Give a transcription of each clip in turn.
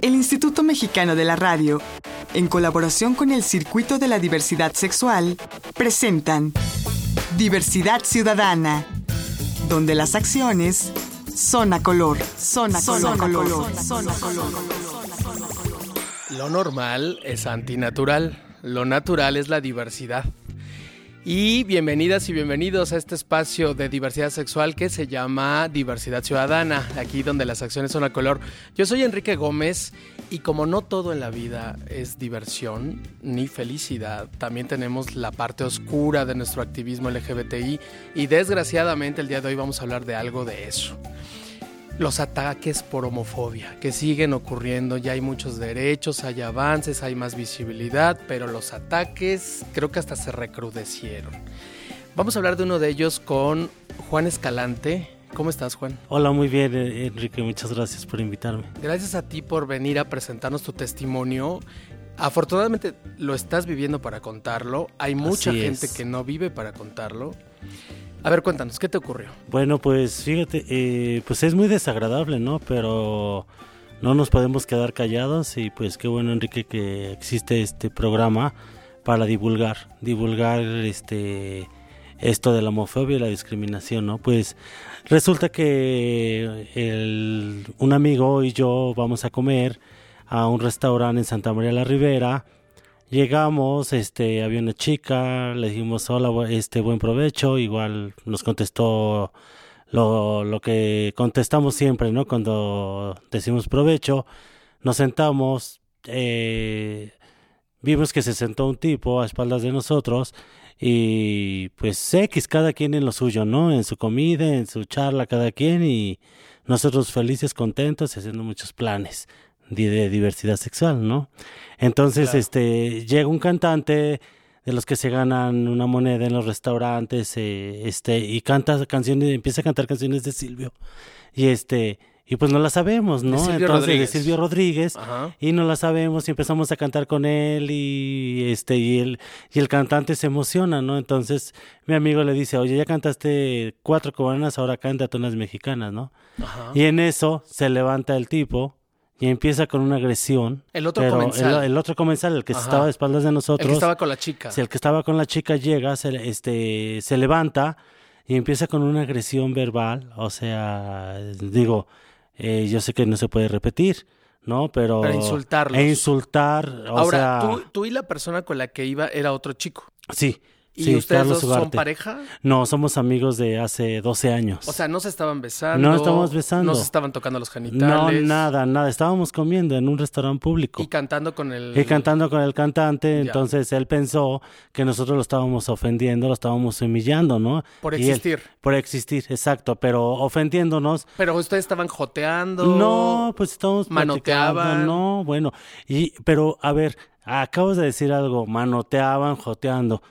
El Instituto Mexicano de la Radio, en colaboración con el Circuito de la Diversidad Sexual, presentan Diversidad Ciudadana, donde las acciones son a color, son a color, color, son a color. Lo normal es antinatural, lo natural es la diversidad. Y bienvenidas y bienvenidos a este espacio de diversidad sexual que se llama Diversidad Ciudadana, aquí donde las acciones son a color. Yo soy Enrique Gómez y como no todo en la vida es diversión ni felicidad, también tenemos la parte oscura de nuestro activismo LGBTI y desgraciadamente el día de hoy vamos a hablar de algo de eso los ataques por homofobia que siguen ocurriendo. Ya hay muchos derechos, hay avances, hay más visibilidad, pero los ataques creo que hasta se recrudecieron. Vamos a hablar de uno de ellos con Juan Escalante. ¿Cómo estás, Juan? Hola, muy bien, eh, Enrique. Muchas gracias por invitarme. Gracias a ti por venir a presentarnos tu testimonio. Afortunadamente lo estás viviendo para contarlo. Hay mucha gente que no vive para contarlo. A ver, cuéntanos, ¿qué te ocurrió? Bueno, pues fíjate, eh, pues es muy desagradable, ¿no? Pero no nos podemos quedar callados y pues qué bueno, Enrique, que existe este programa para divulgar, divulgar este esto de la homofobia y la discriminación, ¿no? Pues resulta que el, un amigo y yo vamos a comer a un restaurante en Santa María la Ribera Llegamos, este, había una chica, le dijimos hola, este, buen provecho, igual nos contestó lo, lo que contestamos siempre, ¿no? Cuando decimos provecho, nos sentamos, eh, vimos que se sentó un tipo a espaldas de nosotros y pues X, cada quien en lo suyo, ¿no? En su comida, en su charla, cada quien y nosotros felices, contentos, haciendo muchos planes de, diversidad sexual, ¿no? Entonces, este, llega un cantante de los que se ganan una moneda en los restaurantes, eh, este, y canta canciones, empieza a cantar canciones de Silvio, y este, y pues no la sabemos, ¿no? Entonces, Rodríguez. de Silvio Rodríguez, y no la sabemos, y empezamos a cantar con él, y este, y el, y el cantante se emociona, ¿no? Entonces, mi amigo le dice, oye, ya cantaste cuatro cubanas, ahora canta unas mexicanas, ¿no? Y en eso se levanta el tipo, y empieza con una agresión. El otro comensal. El, otro comensal, el que estaba a espaldas de nosotros. El que estaba con la chica. Si el que estaba con la chica llega, se, este, se levanta y empieza con una agresión verbal. O sea, digo, eh, yo sé que no se puede repetir, ¿no? Pero. Para insultarlos. E insultar. O Ahora, tú, tú y la persona con la que iba era otro chico. Sí. ¿Y ustedes dos son pareja? No, somos amigos de hace 12 años. O sea, no se estaban besando. No estamos besando. No se estaban tocando los genitales. No, nada, nada. Estábamos comiendo en un restaurante público. Y cantando con el... Y cantando con el cantante. Entonces él pensó que nosotros lo estábamos ofendiendo, lo estábamos humillando, ¿no? Por existir. por existir, exacto. Pero ofendiéndonos. Pero ustedes estaban joteando. No, pues estábamos Manoteaban. No, bueno. Y, pero, a ver, acabas de decir algo. Manoteaban, joteando.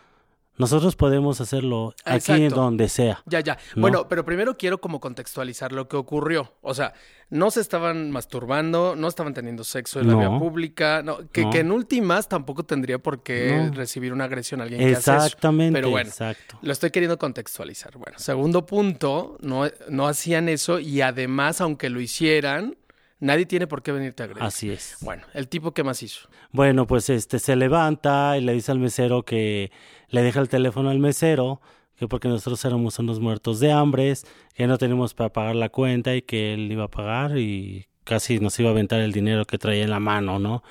Nosotros podemos hacerlo aquí en donde sea. Ya, ya. Bueno, pero primero quiero como contextualizar lo que ocurrió. O sea, no se estaban masturbando, no estaban teniendo sexo en la vía pública, no, que, que, en últimas tampoco tendría por qué recibir una agresión a alguien que hace eso. Pero bueno, exacto. lo estoy queriendo contextualizar. Bueno, segundo punto, no, no hacían eso y además, aunque lo hicieran, Nadie tiene por qué venirte a agredir. Así es. Bueno, ¿el tipo qué más hizo? Bueno, pues este se levanta y le dice al mesero que le deja el teléfono al mesero, que porque nosotros éramos unos muertos de hambre, que no tenemos para pagar la cuenta y que él iba a pagar y casi nos iba a aventar el dinero que traía en la mano, ¿no?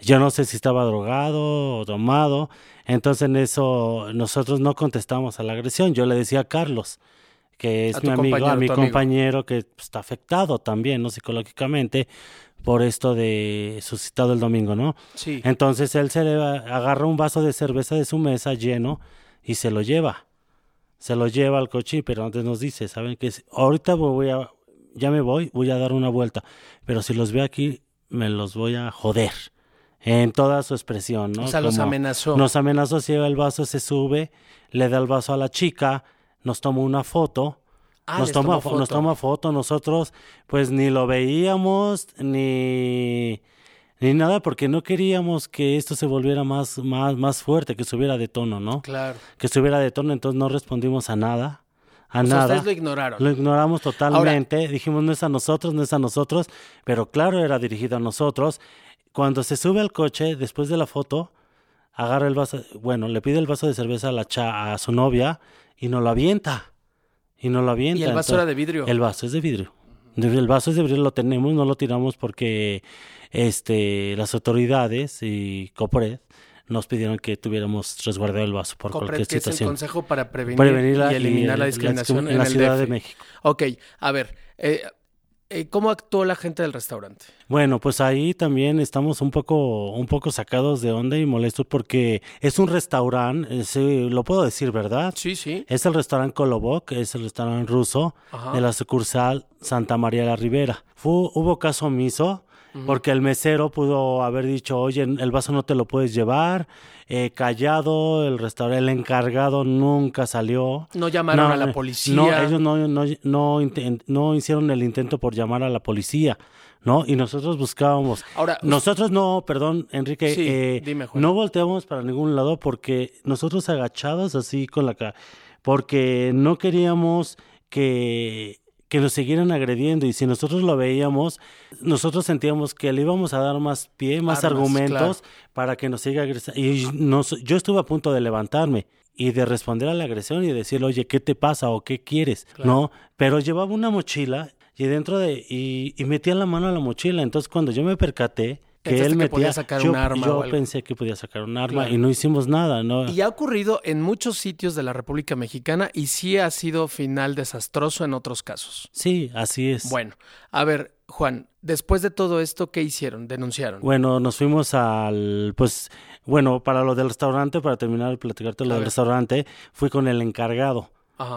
Yo no sé si estaba drogado o tomado, entonces en eso nosotros no contestamos a la agresión. Yo le decía a Carlos, que es mi amigo, a mi compañero que está afectado también, ¿no? Psicológicamente por esto de suscitado el domingo, ¿no? Sí. Entonces él se le agarra un vaso de cerveza de su mesa lleno y se lo lleva. Se lo lleva al coche, pero antes nos dice, ¿saben qué? Ahorita voy a, ya me voy, voy a dar una vuelta, pero si los veo aquí, me los voy a joder. En toda su expresión, ¿no? O sea, los amenazó. Nos amenazó, se lleva el vaso, se sube, le da el vaso a la chica, nos toma una foto Ah, nos, toma, foto. nos toma foto, nosotros pues ni lo veíamos ni, ni nada porque no queríamos que esto se volviera más, más, más fuerte, que subiera de tono, ¿no? Claro. Que subiera de tono, entonces no respondimos a nada, a O nada. ustedes lo ignoraron. Lo ignoramos totalmente, dijimos no es a nosotros, no es a nosotros, pero claro era dirigido a nosotros. Cuando se sube al coche, después de la foto, agarra el vaso, bueno, le pide el vaso de cerveza a, la cha- a su novia y nos lo avienta. Y nos lo avienta. Y el vaso Entonces, era de vidrio. El vaso es de vidrio. El vaso es de vidrio, lo tenemos, no lo tiramos porque este, las autoridades y Copred nos pidieron que tuviéramos resguardado el vaso por Copred, cualquier que es el situación. Consejo para prevenir, Prevenirla y eliminar la discriminación en, en, la el Ciudad DF. de México. Ok, a ver, eh, ¿cómo actuó la gente del restaurante? Bueno, pues ahí también estamos un poco, un poco sacados de onda y molestos porque es un restaurante, eh, sí, lo puedo decir, ¿verdad? Sí, sí. Es el restaurante Kolobok, es el restaurante ruso Ajá. de la sucursal Santa María la Ribera. Fu- hubo caso omiso porque el mesero pudo haber dicho, oye, el vaso no te lo puedes llevar, eh, callado, el restaurante, el encargado nunca salió. No llamaron a la policía. No, ellos no, no, no, no hicieron el intento por llamar a la policía, ¿no? Y nosotros buscábamos. Ahora, nosotros no, perdón, Enrique, Sí, eh, dime, Juan. no volteamos para ningún lado porque nosotros agachados así con la cara, porque no queríamos que que nos siguieran agrediendo y si nosotros lo veíamos, nosotros sentíamos que le íbamos a dar más pie, más Armas, argumentos para que nos siga agresando. Y nos- yo estuve a punto de levantarme y de responder a la agresión y decirle, oye, ¿qué te pasa o qué quieres? Claro. No, pero llevaba una mochila y dentro de, y, y metía la mano a la mochila. Entonces cuando yo me percaté que él que metía, podía sacar yo, un arma yo pensé que podía sacar un arma Claro. y no hicimos nada, ¿no? Y ha ocurrido en muchos sitios de la República Mexicana y sí ha sido final desastroso en otros casos. Sí, así es. Bueno, a ver, Juan, después de todo esto, ¿qué hicieron? ¿Denunciaron? Bueno, nos fuimos al, pues, bueno, para lo del restaurante, para terminar de platicarte lo A del ver. restaurante, fui con el encargado.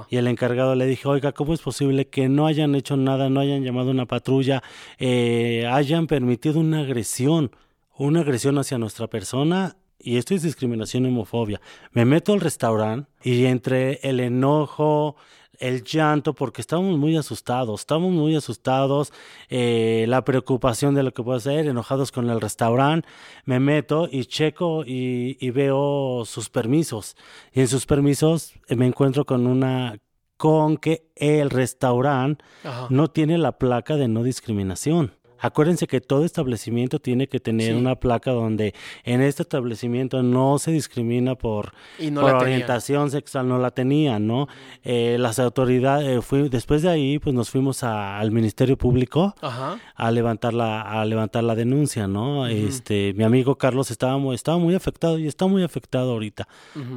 Y el encargado le dije, oiga, ¿cómo es posible que no hayan hecho nada, no hayan llamado una patrulla, eh, hayan permitido una agresión, una agresión hacia nuestra persona? Y esto es discriminación y homofobia. Me meto al restaurante y entre el enojo, el llanto, porque estábamos muy asustados, estamos muy asustados, eh, la preocupación de lo que puede hacer, enojados con el restaurante, me meto y checo y, y veo sus permisos. Y en sus permisos eh, me encuentro con una con que el restaurante Ajá. no tiene la placa de no discriminación. Acuérdense que todo establecimiento tiene que tener Sí. una placa donde en este establecimiento no se discrimina por, Y no por orientación sexual, no la tenían, ¿no? Eh, las autoridades, eh, fui- después de ahí, pues nos fuimos a- al Ministerio Público Ajá. a levantar la, a levantar la denuncia, ¿no? Este, mi amigo Carlos estaba muy, estaba muy afectado y está muy afectado ahorita.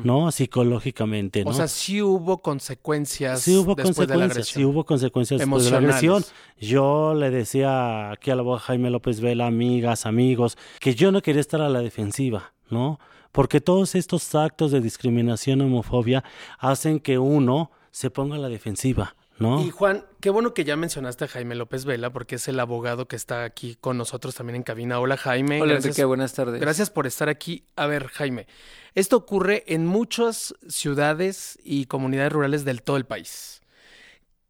¿no? Psicológicamente, ¿no? O sea, sí hubo consecuencias Sí hubo después de la consecuencias, agresión. sí hubo consecuencias después de la agresión. Yo le decía aquí a la abogada Jaime López Vela, amigas, amigos, que yo no quería estar a la defensiva, ¿no? Porque todos estos actos de discriminación homofobia hacen que uno se ponga a la defensiva, ¿no? Y Juan, qué bueno que ya mencionaste a Jaime López Vela, porque es el abogado que está aquí con nosotros también en cabina. Hola Jaime. Hola gracias, Enrique, buenas tardes. gracias por estar aquí. A ver, Jaime, esto ocurre en muchas ciudades y comunidades rurales del todo el país.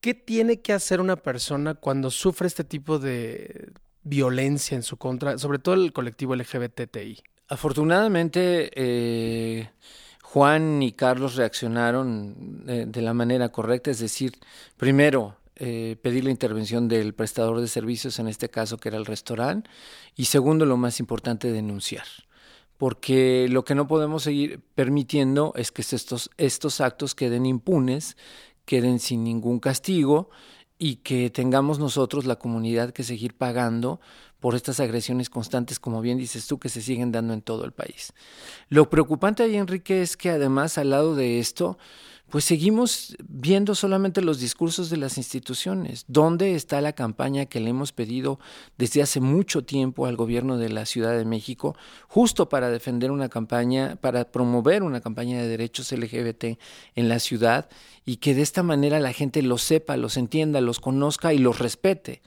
¿Qué tiene que hacer una persona cuando sufre este tipo de violencia en su contra, sobre todo el colectivo LGBTI? Afortunadamente, eh, Juan y Carlos reaccionaron eh, de la manera correcta, es decir, primero eh, pedir la intervención del prestador de servicios, en este caso que era el restaurante, y segundo, lo más importante, denunciar. Porque lo que no podemos seguir permitiendo es que estos, estos actos queden impunes, queden sin ningún castigo y que tengamos nosotros, la comunidad, que seguir pagando por estas agresiones constantes, como bien dices tú, que se siguen dando en todo el país. Lo preocupante ahí, Enrique, es que además al lado de esto, pues seguimos viendo solamente los discursos de las instituciones. ¿Dónde está la campaña que le hemos pedido desde hace mucho tiempo al gobierno de la Ciudad de México, justo para defender una campaña, para promover una campaña de derechos LGBT en la ciudad y que de esta manera la gente los sepa, los entienda, los conozca y los respete?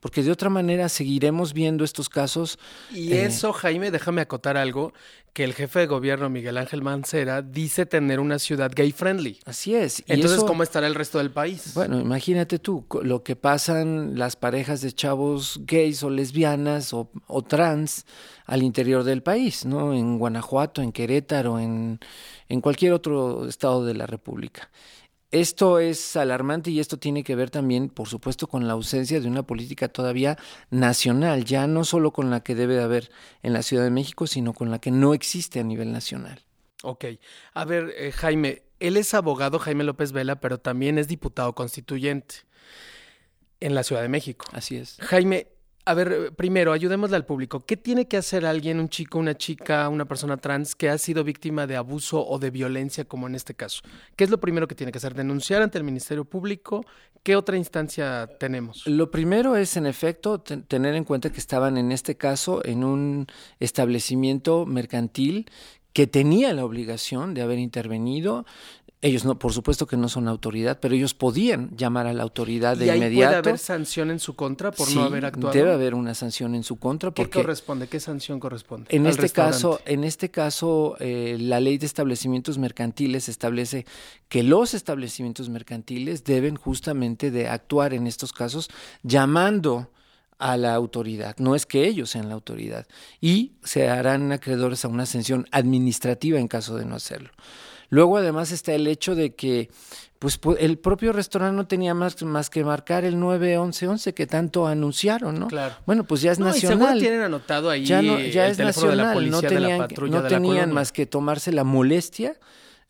Porque de otra manera seguiremos viendo estos casos Y Eh. eso, Jaime, déjame acotar algo, que el jefe de gobierno, Miguel Ángel Mancera, dice tener una ciudad gay friendly. Así es. y Entonces, eso- ¿cómo estará el resto del país? Bueno, imagínate tú lo que pasan las parejas de chavos gays o lesbianas o, o trans al interior del país, ¿no? En Guanajuato, en Querétaro, en, en cualquier otro estado de la República. Esto es alarmante y esto tiene que ver también, por supuesto, con la ausencia de una política todavía nacional, ya no solo con la que debe de haber en la Ciudad de México, sino con la que no existe a nivel nacional. Ok. A ver, eh, Jaime, él es abogado, Jaime López Vela, pero también es diputado constituyente en la Ciudad de México. Así es. Jaime, a ver, primero, ayudémosle al público. ¿Qué tiene que hacer alguien, un chico, una chica, una persona trans que ha sido víctima de abuso o de violencia, como en este caso? ¿Qué es lo primero que tiene que hacer? ¿Denunciar ante el Ministerio Público? ¿Qué otra instancia tenemos? Lo primero es, en efecto, tener en cuenta que estaban en este caso en un establecimiento mercantil que tenía la obligación de haber intervenido ellos no, por supuesto que no son autoridad, pero ellos podían llamar a la autoridad de ¿Y ahí inmediato. ¿Puede haber sanción en su contra por no haber actuado? Debe haber una sanción en su contra. ¿Qué porque corresponde? ¿Qué sanción corresponde? En este caso, en este caso, eh, la ley de establecimientos mercantiles establece que los establecimientos mercantiles deben justamente de actuar en estos casos llamando a la autoridad, no es que ellos sean la autoridad, y se harán acreedores a una sanción administrativa en caso de no hacerlo. Luego además está el hecho de que pues el propio restaurante no tenía más, más que marcar el 91111 que tanto anunciaron, ¿no? Claro. Bueno, pues ya es no, nacional. Y tienen anotado ahí ya, no, ya el es nacional. de la policía no tenían, de la patrulla no de la tenían más que tomarse la molestia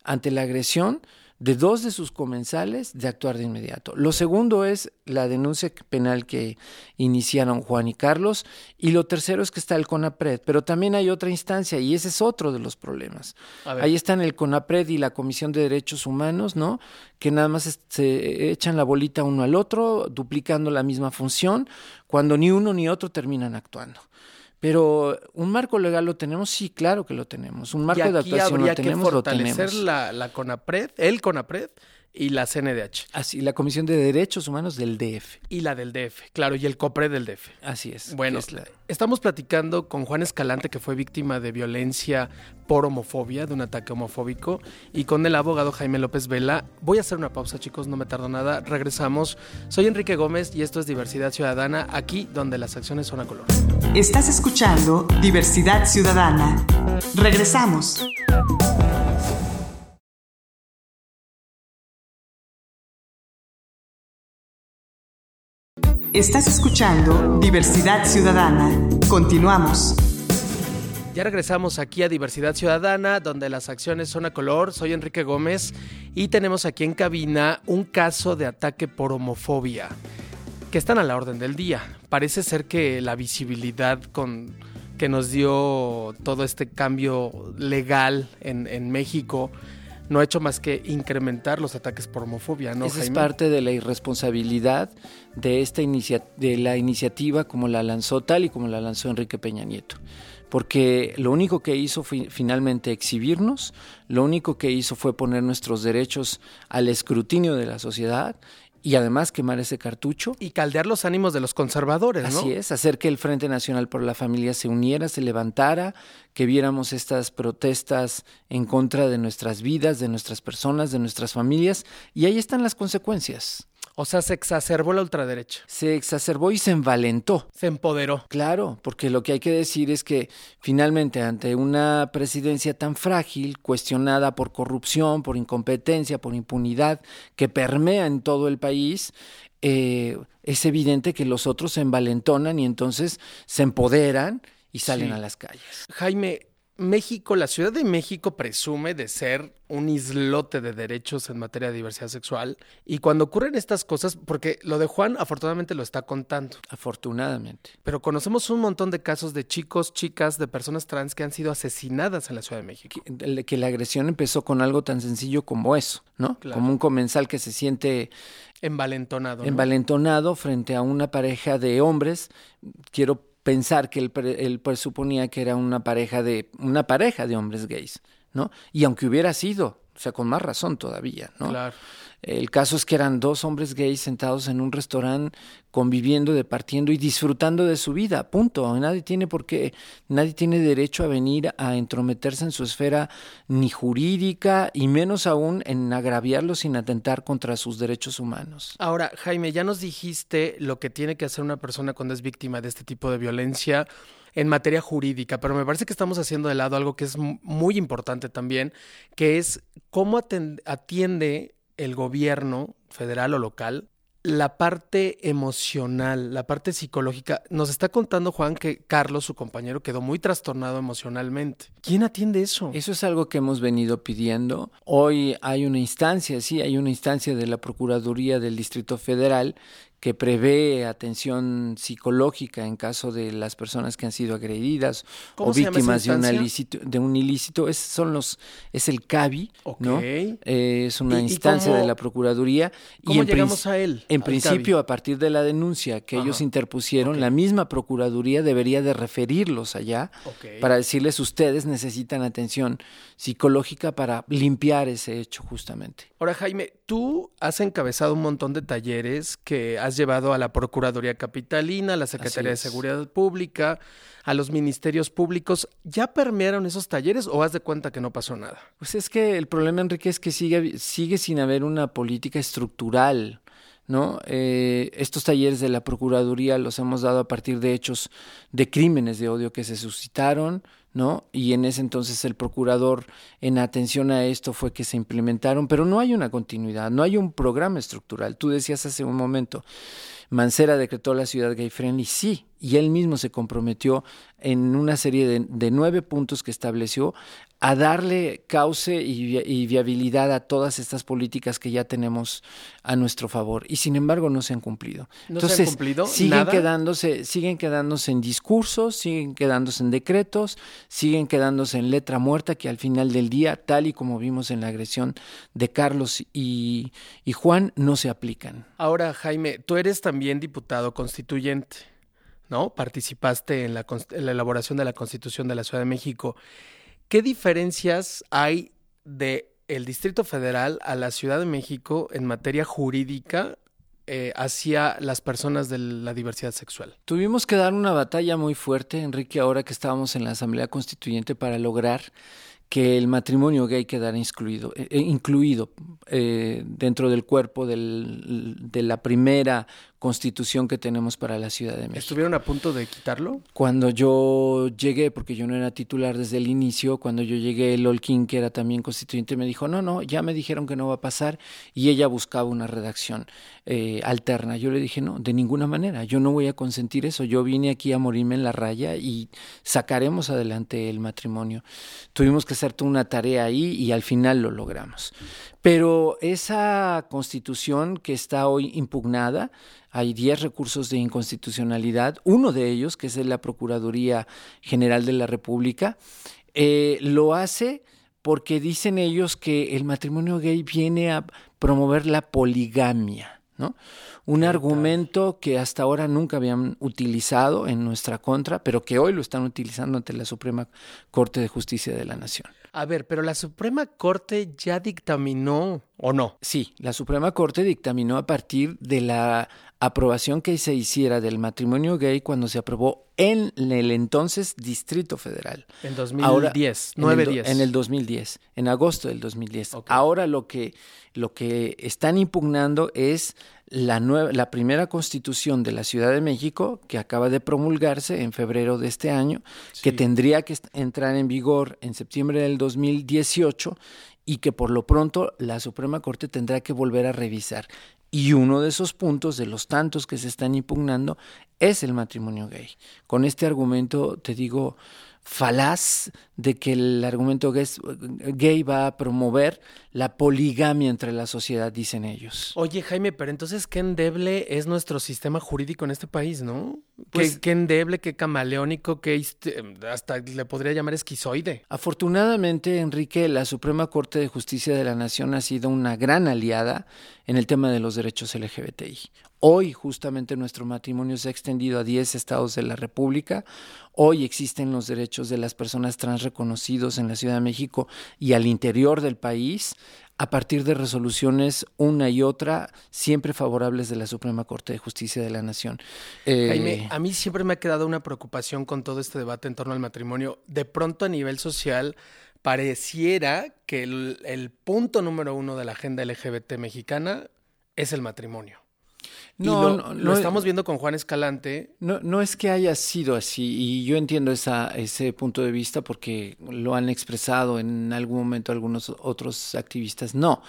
ante la agresión de dos de sus comensales de actuar de inmediato. Lo segundo es la denuncia penal que iniciaron Juan y Carlos y lo tercero es que está el CONAPRED, pero también hay otra instancia y ese es otro de los problemas. Ahí están el CONAPRED y la Comisión de Derechos Humanos, ¿no? Que nada más se echan la bolita uno al otro, duplicando la misma función, cuando ni uno ni otro terminan actuando. Pero un marco legal lo tenemos, sí, claro que lo tenemos. Un marco y aquí de actuación habría lo tenemos, que fortalecer lo tenemos. La, la CONAPRED, el CONAPRED y la CNDH. Así, la Comisión de Derechos Humanos del DF. Y la del DF, claro, y el COPRED del DF. Así es. Bueno, es la... estamos platicando con Juan Escalante, que fue víctima de violencia por homofobia, de un ataque homofóbico, y con el abogado Jaime López Vela. Voy a hacer una pausa, chicos, no me tardo nada. Regresamos. Soy Enrique Gómez y esto es Diversidad Ciudadana, aquí donde las acciones son a color. Estás escuchando Diversidad Ciudadana. Regresamos. Estás escuchando Diversidad Ciudadana. Continuamos. Ya regresamos aquí a Diversidad Ciudadana, donde las acciones son a color. Soy Enrique Gómez y tenemos aquí en cabina un caso de ataque por homofobia que están a la orden del día. Parece ser que la visibilidad con que nos dio todo este cambio legal en, en México no ha hecho más que incrementar los ataques por homofobia, ¿no? Esa es parte de la irresponsabilidad de esta inicia de la iniciativa como la lanzó tal y como la lanzó Enrique Peña Nieto. Porque lo único que hizo fue finalmente exhibirnos, lo único que hizo fue poner nuestros derechos al escrutinio de la sociedad y además quemar ese cartucho. Y caldear los ánimos de los conservadores, ¿no? Así es, hacer que el Frente Nacional por la Familia se uniera, se levantara, que viéramos estas protestas en contra de nuestras vidas, de nuestras personas, de nuestras familias, y ahí están las consecuencias. O sea, se exacerbó la ultraderecha. Se exacerbó y se envalentó. Se empoderó. Claro, porque lo que hay que decir es que finalmente ante una presidencia tan frágil, cuestionada por corrupción, por incompetencia, por impunidad, que permea en todo el país, eh, es evidente que los otros se envalentonan y entonces se empoderan y salen Sí. a las calles. Jaime, México, la Ciudad de México presume de ser un islote de derechos en materia de diversidad sexual y cuando ocurren estas cosas, porque lo de Juan afortunadamente lo está contando, Afortunadamente. pero conocemos un montón de casos de chicos, chicas, de personas trans que han sido asesinadas en la Ciudad de México. Que, que la agresión empezó con algo tan sencillo como eso, ¿no? Claro. Como un comensal que se siente Envalentonado. ¿no? envalentonado frente a una pareja de hombres. Quiero pensar que él, él presuponía que era una pareja de una pareja de hombres gays, ¿no? Y aunque hubiera sido, o sea, con más razón todavía, ¿no? Claro. El caso es que eran dos hombres gays sentados en un restaurante conviviendo, departiendo y disfrutando de su vida, punto. Nadie tiene por qué, nadie tiene derecho a venir a entrometerse en su esfera ni jurídica y menos aún en agraviarlos sin atentar contra sus derechos humanos. Ahora, Jaime, ya nos dijiste lo que tiene que hacer una persona cuando es víctima de este tipo de violencia en materia jurídica, pero me parece que estamos haciendo de lado algo que es mu- muy importante también, que es cómo atiende el gobierno federal o local la parte emocional, la parte psicológica. Nos está contando Juan que Carlos, su compañero, quedó muy trastornado emocionalmente. ¿Quién atiende eso? Eso es algo que hemos venido pidiendo. Hoy hay una instancia, sí, hay una instancia de la Procuraduría del Distrito Federal que prevé atención psicológica en caso de las personas que han sido agredidas o víctimas de, ilícito, de, un ilícito. Es, son los, es el CABI, ¿no? Eh, es una instancia de la Procuraduría. ¿Cómo y llegamos a él? En principio, a partir de la denuncia que ellos interpusieron, la misma Procuraduría debería de referirlos allá para decirles ustedes necesitan atención psicológica para limpiar ese hecho justamente. Ahora, Jaime, tú has encabezado un montón de talleres que has llevado a la Procuraduría Capitalina, a la Secretaría de Seguridad Pública, a los ministerios públicos. ¿Ya permearon esos talleres o has de cuenta que no pasó nada? Pues es que el problema, Enrique, es que sigue, sigue sin haber una política estructural. ¿no? Eh, estos talleres de la Procuraduría los hemos dado a partir de hechos de crímenes de odio que se suscitaron, ¿no? Y en ese entonces el procurador, en atención a esto, fue que se implementaron, pero no hay una continuidad, no hay un programa estructural. Tú decías hace un momento, Mancera decretó la ciudad gay friendly, sí, y él mismo se comprometió en una serie de, nueve puntos que estableció a darle cauce y, viabilidad a todas estas políticas que ya tenemos a nuestro favor y sin embargo no se han cumplido. ¿No Entonces, se han cumplido? siguen quedándose siguen quedándose en discursos, siguen quedándose en decretos, siguen quedándose en letra muerta que al final del día, tal y como vimos en la agresión de Carlos y, y Juan, no se aplican. Ahora, Jaime, tú eres también diputado constituyente. ¿no? Participaste en la, elaboración de la Constitución de la Ciudad de México. ¿Qué diferencias hay de el Distrito Federal a la Ciudad de México en materia jurídica eh, hacia las personas de la diversidad sexual? Tuvimos que dar una batalla muy fuerte, Enrique, ahora que estábamos en la Asamblea Constituyente para lograr que el matrimonio gay quedara excluido, eh, eh, incluido dentro del cuerpo de la primera constitución que tenemos para la Ciudad de México. ¿Estuvieron a punto de quitarlo? Cuando yo llegué, porque yo no era titular desde el inicio, cuando yo llegué, el Olkin, que era también constituyente, me dijo, no, no, ya me dijeron que no va a pasar, y ella buscaba una redacción alterna. Yo le dije, no, de ninguna manera, yo no voy a consentir eso, yo vine aquí a morirme en la raya y sacaremos adelante el matrimonio. Tuvimos que hacerte una tarea ahí y al final lo logramos. Pero esa constitución que está hoy impugnada, hay 10 recursos de inconstitucionalidad, uno de ellos, que es de la Procuraduría General de la República, eh, lo hace porque dicen ellos que el matrimonio gay viene a promover la poligamia, ¿no? Un argumento que hasta ahora nunca habían utilizado en nuestra contra, pero que hoy lo están utilizando ante la Suprema Corte de Justicia de la Nación. A ver, pero la Suprema Corte ya dictaminó o no. Sí, la Suprema Corte dictaminó a partir de la aprobación que se hiciera del matrimonio gay cuando se aprobó en el entonces Distrito Federal. En 2010, 9 en el 2010, en agosto del 2010. Ahora lo que, lo que están impugnando es la, nueva, la primera constitución de la Ciudad de México, que acaba de promulgarse en febrero de este año, que tendría que entrar en vigor en septiembre del 2018 y que por lo pronto la Suprema Corte tendrá que volver a revisar. Y uno de esos puntos, de los tantos que se están impugnando, es el matrimonio gay. Con este argumento, te digo, falaz de que el argumento gay va a promover la poligamia entre la sociedad, dicen ellos. Oye, Jaime, pero entonces qué endeble es nuestro sistema jurídico en este país, ¿no? Pues, qué, endeble, qué camaleónico, qué hasta le podría llamar esquizoide. Afortunadamente, Enrique, la Suprema Corte de Justicia de la Nación ha sido una gran aliada en el tema de los derechos LGBTI. Hoy justamente nuestro matrimonio se ha extendido a 10 estados de la República. Hoy existen los derechos de las personas trans reconocidos en la Ciudad de México y al interior del país a partir de resoluciones una y otra siempre favorables de la Suprema Corte de Justicia de la Nación. Eh, a mí siempre me ha quedado una preocupación con todo este debate en torno al matrimonio. De pronto a nivel social pareciera que el punto número uno de la agenda LGBT mexicana es el matrimonio. No, lo, no, estamos viendo con Juan Escalante. No, no es que haya sido así, y yo entiendo esa, ese punto de vista porque lo han expresado en algún momento algunos otros activistas. No,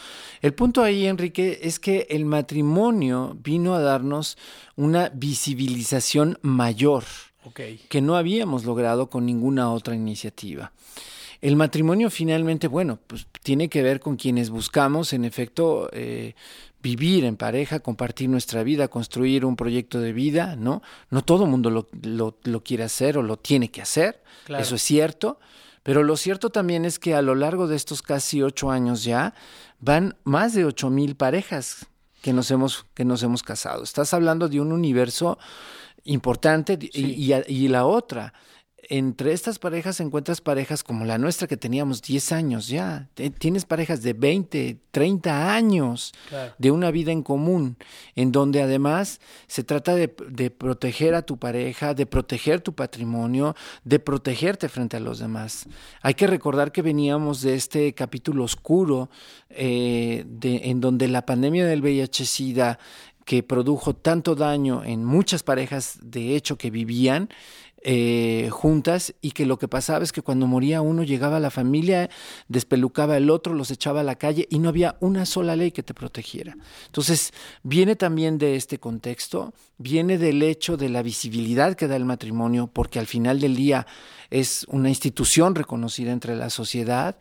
el punto ahí, Enrique, es que el matrimonio vino a darnos una visibilización mayor que no habíamos logrado con ninguna otra iniciativa. El matrimonio finalmente, bueno, pues tiene que ver con quienes buscamos, en efecto, eh, vivir en pareja, compartir nuestra vida, construir un proyecto de vida, ¿no? No todo el mundo lo, lo, quiere hacer o lo tiene que hacer, eso es cierto, pero lo cierto también es que a lo largo de estos casi ocho años ya, van más de ocho mil parejas que nos hemos, que nos hemos casado. Estás hablando de un universo importante y, y, la otra entre estas parejas encuentras parejas como la nuestra que teníamos 10 años ya. Tienes parejas de 20, 30 años de una vida en común, en donde además se trata de, proteger a tu pareja, de proteger tu patrimonio, de protegerte frente a los demás. Hay que recordar que veníamos de este capítulo oscuro eh, de, en donde la pandemia del VIH-Sida que produjo tanto daño en muchas parejas de hecho que vivían, eh, juntas y que lo que pasaba es que cuando moría uno llegaba la familia, despelucaba el otro, los echaba a la calle y no había una sola ley que te protegiera. Entonces, viene también de este contexto, viene del hecho de la visibilidad que da el matrimonio, porque al final del día es una institución reconocida entre la sociedad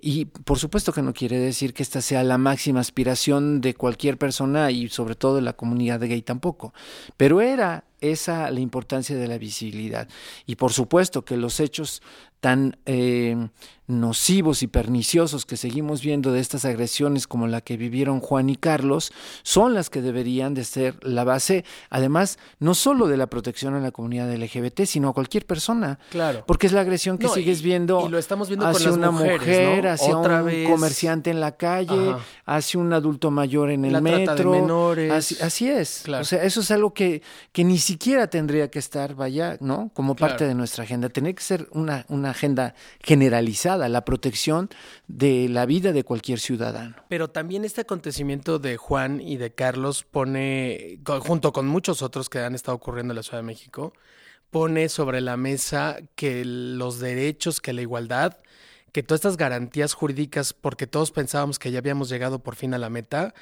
y por supuesto que no quiere decir que esta sea la máxima aspiración de cualquier persona y sobre todo de la comunidad gay tampoco, pero era esa la importancia de la visibilidad. Y por supuesto que los hechos tan eh, nocivos y perniciosos que seguimos viendo de estas agresiones como la que vivieron Juan y Carlos son las que deberían de ser la base, además, no solo de la protección a la comunidad LGBT, sino a cualquier persona. Claro. Porque es la agresión que sigues viendo, y lo estamos viendo hacia con una mujer, hacia Otra un comerciante en la calle, hacia un adulto mayor en el la metro. Trata de menores. Así, es. O sea, eso es algo que, que ni siquiera tendría que estar, vaya, ¿no? Como parte de nuestra agenda. Tiene que ser una, una agenda generalizada, la protección de la vida de cualquier ciudadano. Pero también este acontecimiento de Juan y de Carlos pone, junto con muchos otros que han estado ocurriendo en la Ciudad de México, pone sobre la mesa que los derechos, que la igualdad, que todas estas garantías jurídicas, porque todos pensábamos que ya habíamos llegado por fin a la meta,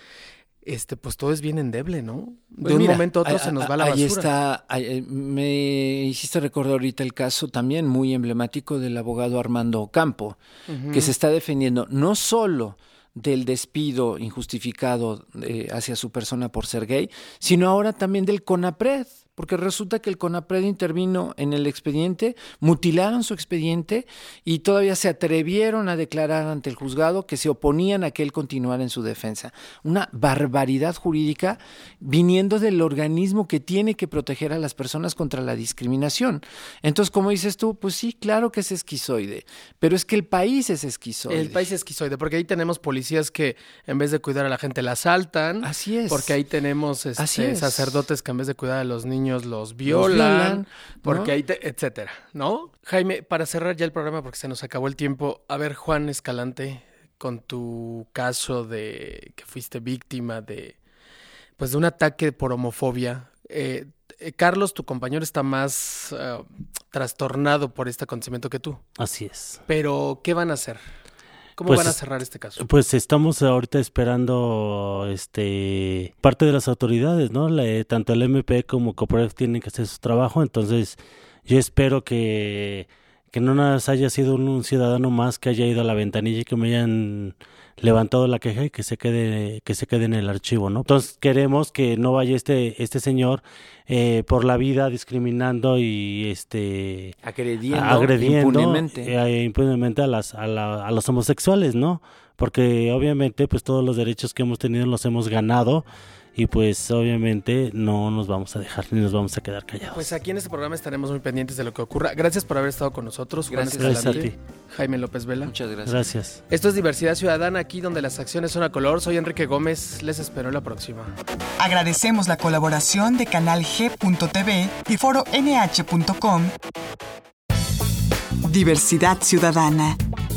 este, pues todo es bien endeble, ¿no? De pues un momento a otro se nos va la basura. Ahí está, eh, me hiciste recordar ahorita el caso también muy emblemático del abogado Armando Campo, que se está defendiendo no solo del despido injustificado eh, hacia su persona por ser gay, sino ahora también del CONAPRED porque resulta que el CONAPRED intervino en el expediente, mutilaron su expediente y todavía se atrevieron a declarar ante el juzgado que se oponían a que él continuara en su defensa. Una barbaridad jurídica viniendo del organismo que tiene que proteger a las personas contra la discriminación. Entonces, como dices tú, pues sí, claro que es esquizoide, pero es que el país es esquizoide. El país es esquizoide, porque ahí tenemos policías que en vez de cuidar a la gente la asaltan. Así es. Porque ahí tenemos este, sacerdotes que en vez de cuidar a los niños los violan, porque hay, etcétera, ¿no? Jaime, para cerrar ya el programa, porque se nos acabó el tiempo, a ver, Juan Escalante, con tu caso de que fuiste víctima de, pues, de un ataque por homofobia. Eh, eh, Carlos, tu compañero, está más eh, trastornado por este acontecimiento que tú. Así es. Pero, ¿qué van a hacer? ¿Cómo pues van a cerrar este caso? Pues estamos ahorita esperando este parte de las autoridades, ¿no? tanto el MP como Cooperative tienen que hacer su trabajo, entonces yo espero que, que no nada haya sido un, ciudadano más que haya ido a la ventanilla y que me hayan levantado la queja y que se quede que se quede en el archivo, ¿no? Entonces queremos que no vaya este este señor eh, por la vida discriminando y este agrediendo, agrediendo impunemente, eh, a las a, a los homosexuales, ¿no? Porque obviamente pues todos los derechos que hemos tenido los hemos ganado y pues obviamente no nos vamos a dejar ni nos vamos a quedar callados. Pues aquí en este programa estaremos muy pendientes de lo que ocurra. Gracias por haber estado con nosotros. Gracias, a ti. Jaime López Vela. Muchas gracias. Gracias. Esto es Diversidad Ciudadana, aquí donde las acciones son a color. Soy Enrique Gómez. Les espero en la próxima. Agradecemos la colaboración de Canal G.tv y Foro NH.com. Diversidad Ciudadana